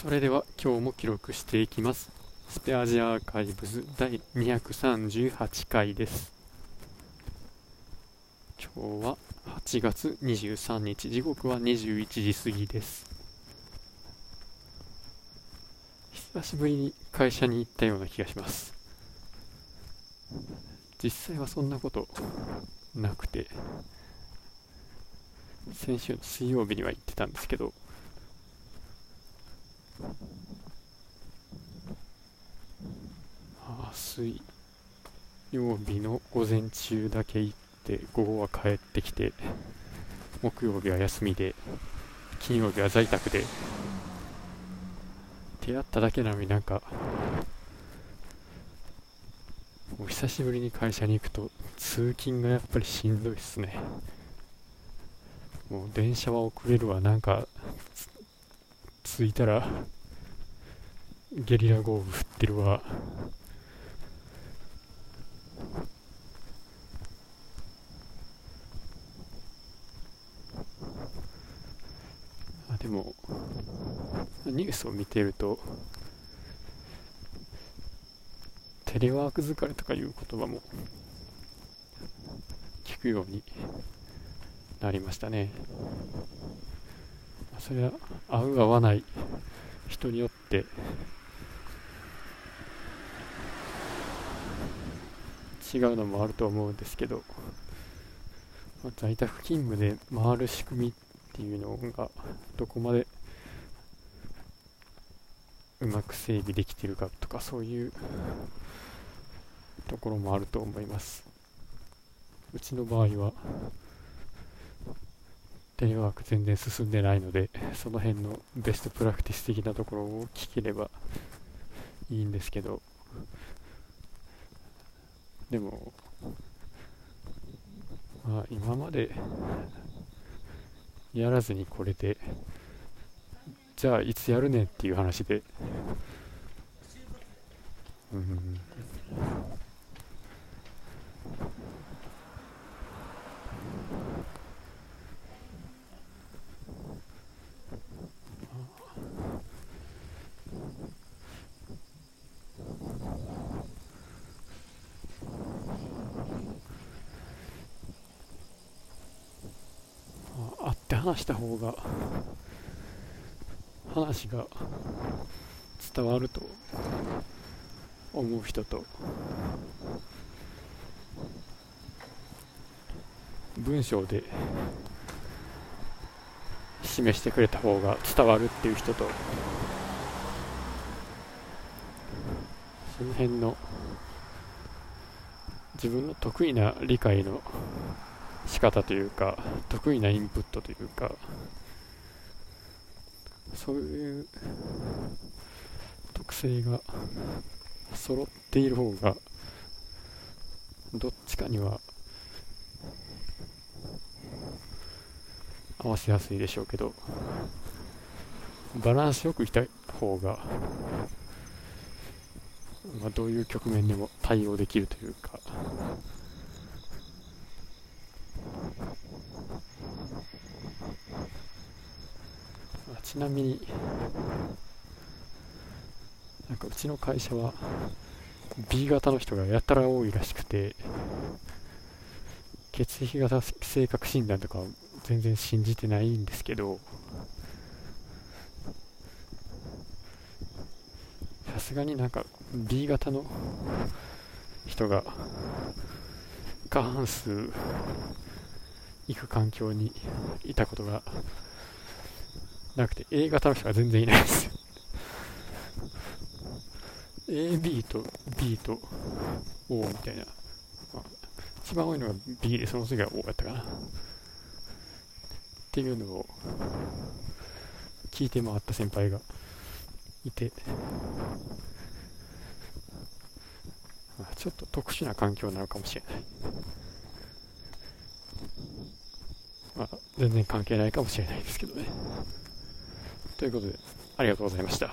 それでは今日も記録していきます。スペアジアアーカイブズ第238回です。今日は8月23日。時刻は21時過ぎです。久しぶりに会社に行ったような気がします。実際はそんなことなくて。先週の水曜日には行ってたんですけど。あ水曜日の午前中だけ行って午後は帰ってきて木曜日は休みで金曜日は在宅で出会っただけなのになんかもう久しぶりに会社に行くと通勤がやっぱりしんどいっすね。もう電車は遅れるわ。なんか着いたらゲリラ豪雨降ってるわ。あでもニュースを見てるとテレワーク疲れとかいう言葉も聞くようになりましたね。それは合う合わない人によって違うのもあると思うんですけど、まあ、在宅勤務で回る仕組みっていうのがどこまでうまく整備できてるかとかそういうところもあると思います。うちの場合はテレワーク全然進んでないのでその辺のベストプラクティス的なところを聞ければいいんですけど。でもまあ今までやらずにこれでじゃあいつやるねんっていう話で。うん会って話した方が話が伝わると思う人と文章で示してくれた方が伝わるっていう人とその辺の自分の得意な理解の仕方というか得意なインプットというかそういう特性が揃っている方がどっちかには合わせやすいでしょうけどバランスよくいた方が、まあ、どういう局面でも対応できるというかちなみになんかうちの会社は B 型の人がやたら多いらしくて血液型性格診断とか全然信じてないんですけどさすがになんか B 型の人が過半数行く環境にいたことがなくて A 型の人が全然いないです。AB と B と O みたいな、まあ、一番多いのが B でその次は O やったかな。っていうのを聞いて回った先輩がいて、まあ、ちょっと特殊な環境なのかもしれない。まあ全然関係ないかもしれないですけどね。ということで、ありがとうございました。